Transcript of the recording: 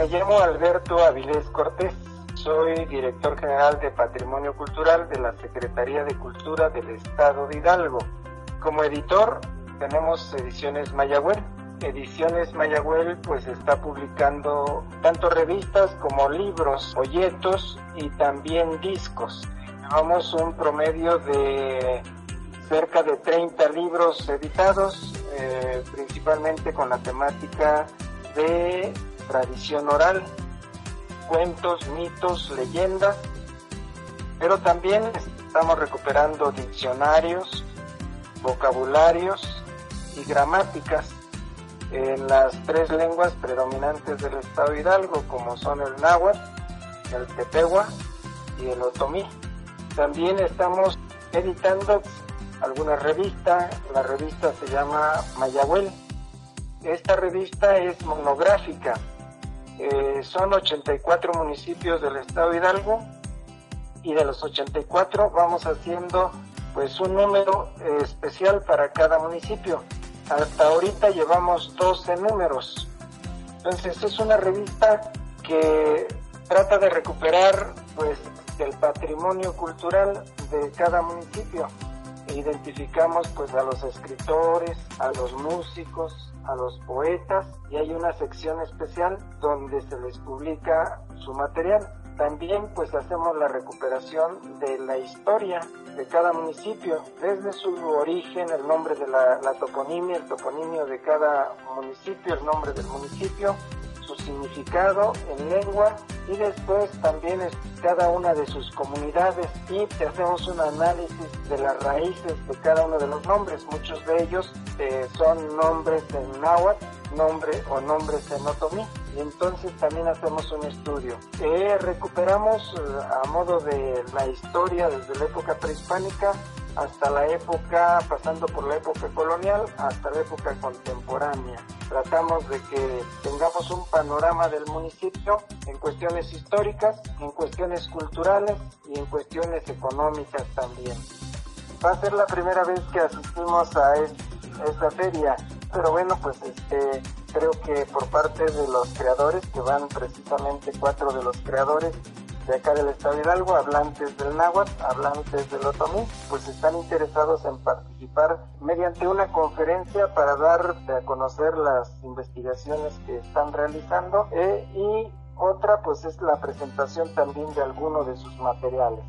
me llamo Alberto Avilés Cortés. Soy director general de Patrimonio Cultural de la Secretaría de Cultura del Estado de Hidalgo. Como editor tenemos Ediciones Mayagüel. Ediciones Mayagüel pues está publicando tanto revistas como libros, folletos y también discos. Llevamos un promedio de cerca de 30 libros editados, eh, principalmente con la temática de tradición oral, cuentos, mitos, leyendas, pero también estamos recuperando diccionarios, vocabularios y gramáticas en las tres lenguas predominantes del estado Hidalgo, como son el náhuatl, el tepehua y el otomí. También estamos editando alguna revista, la revista se llama Mayagüel. Esta revista es monográfica, eh, son 84 municipios del estado de Hidalgo y de los 84 vamos haciendo pues un número eh, especial para cada municipio. Hasta ahorita llevamos 12 números. Entonces es una revista que trata de recuperar pues el patrimonio cultural de cada municipio. Identificamos pues a los escritores, a los músicos, a los poetas y hay una sección especial donde se les publica su material. También pues hacemos la recuperación de la historia de cada municipio, desde su origen, el nombre de la, la toponimia, el toponimio de cada municipio, el nombre del municipio, su significado en lengua y después también es cada una de sus comunidades y hacemos un análisis de las raíces de cada uno de los nombres. Muchos de ellos eh, son nombres en náhuatl, nombre o nombres en otomí y entonces también hacemos un estudio. Eh, recuperamos eh, a modo de la historia desde la época prehispánica hasta la época, pasando por la época colonial hasta la época contemporánea. Tratamos de que tengamos un panorama del municipio en cuestiones históricas, en cuestiones culturales y en cuestiones económicas también. Va a ser la primera vez que asistimos a esta feria, pero bueno, pues este, creo que por parte de los creadores, que van precisamente cuatro de los creadores, de acá del Estado de Hidalgo, hablantes del náhuatl, hablantes del otomí, pues están interesados en participar mediante una conferencia para dar a conocer las investigaciones que están realizando eh, y otra pues es la presentación también de alguno de sus materiales.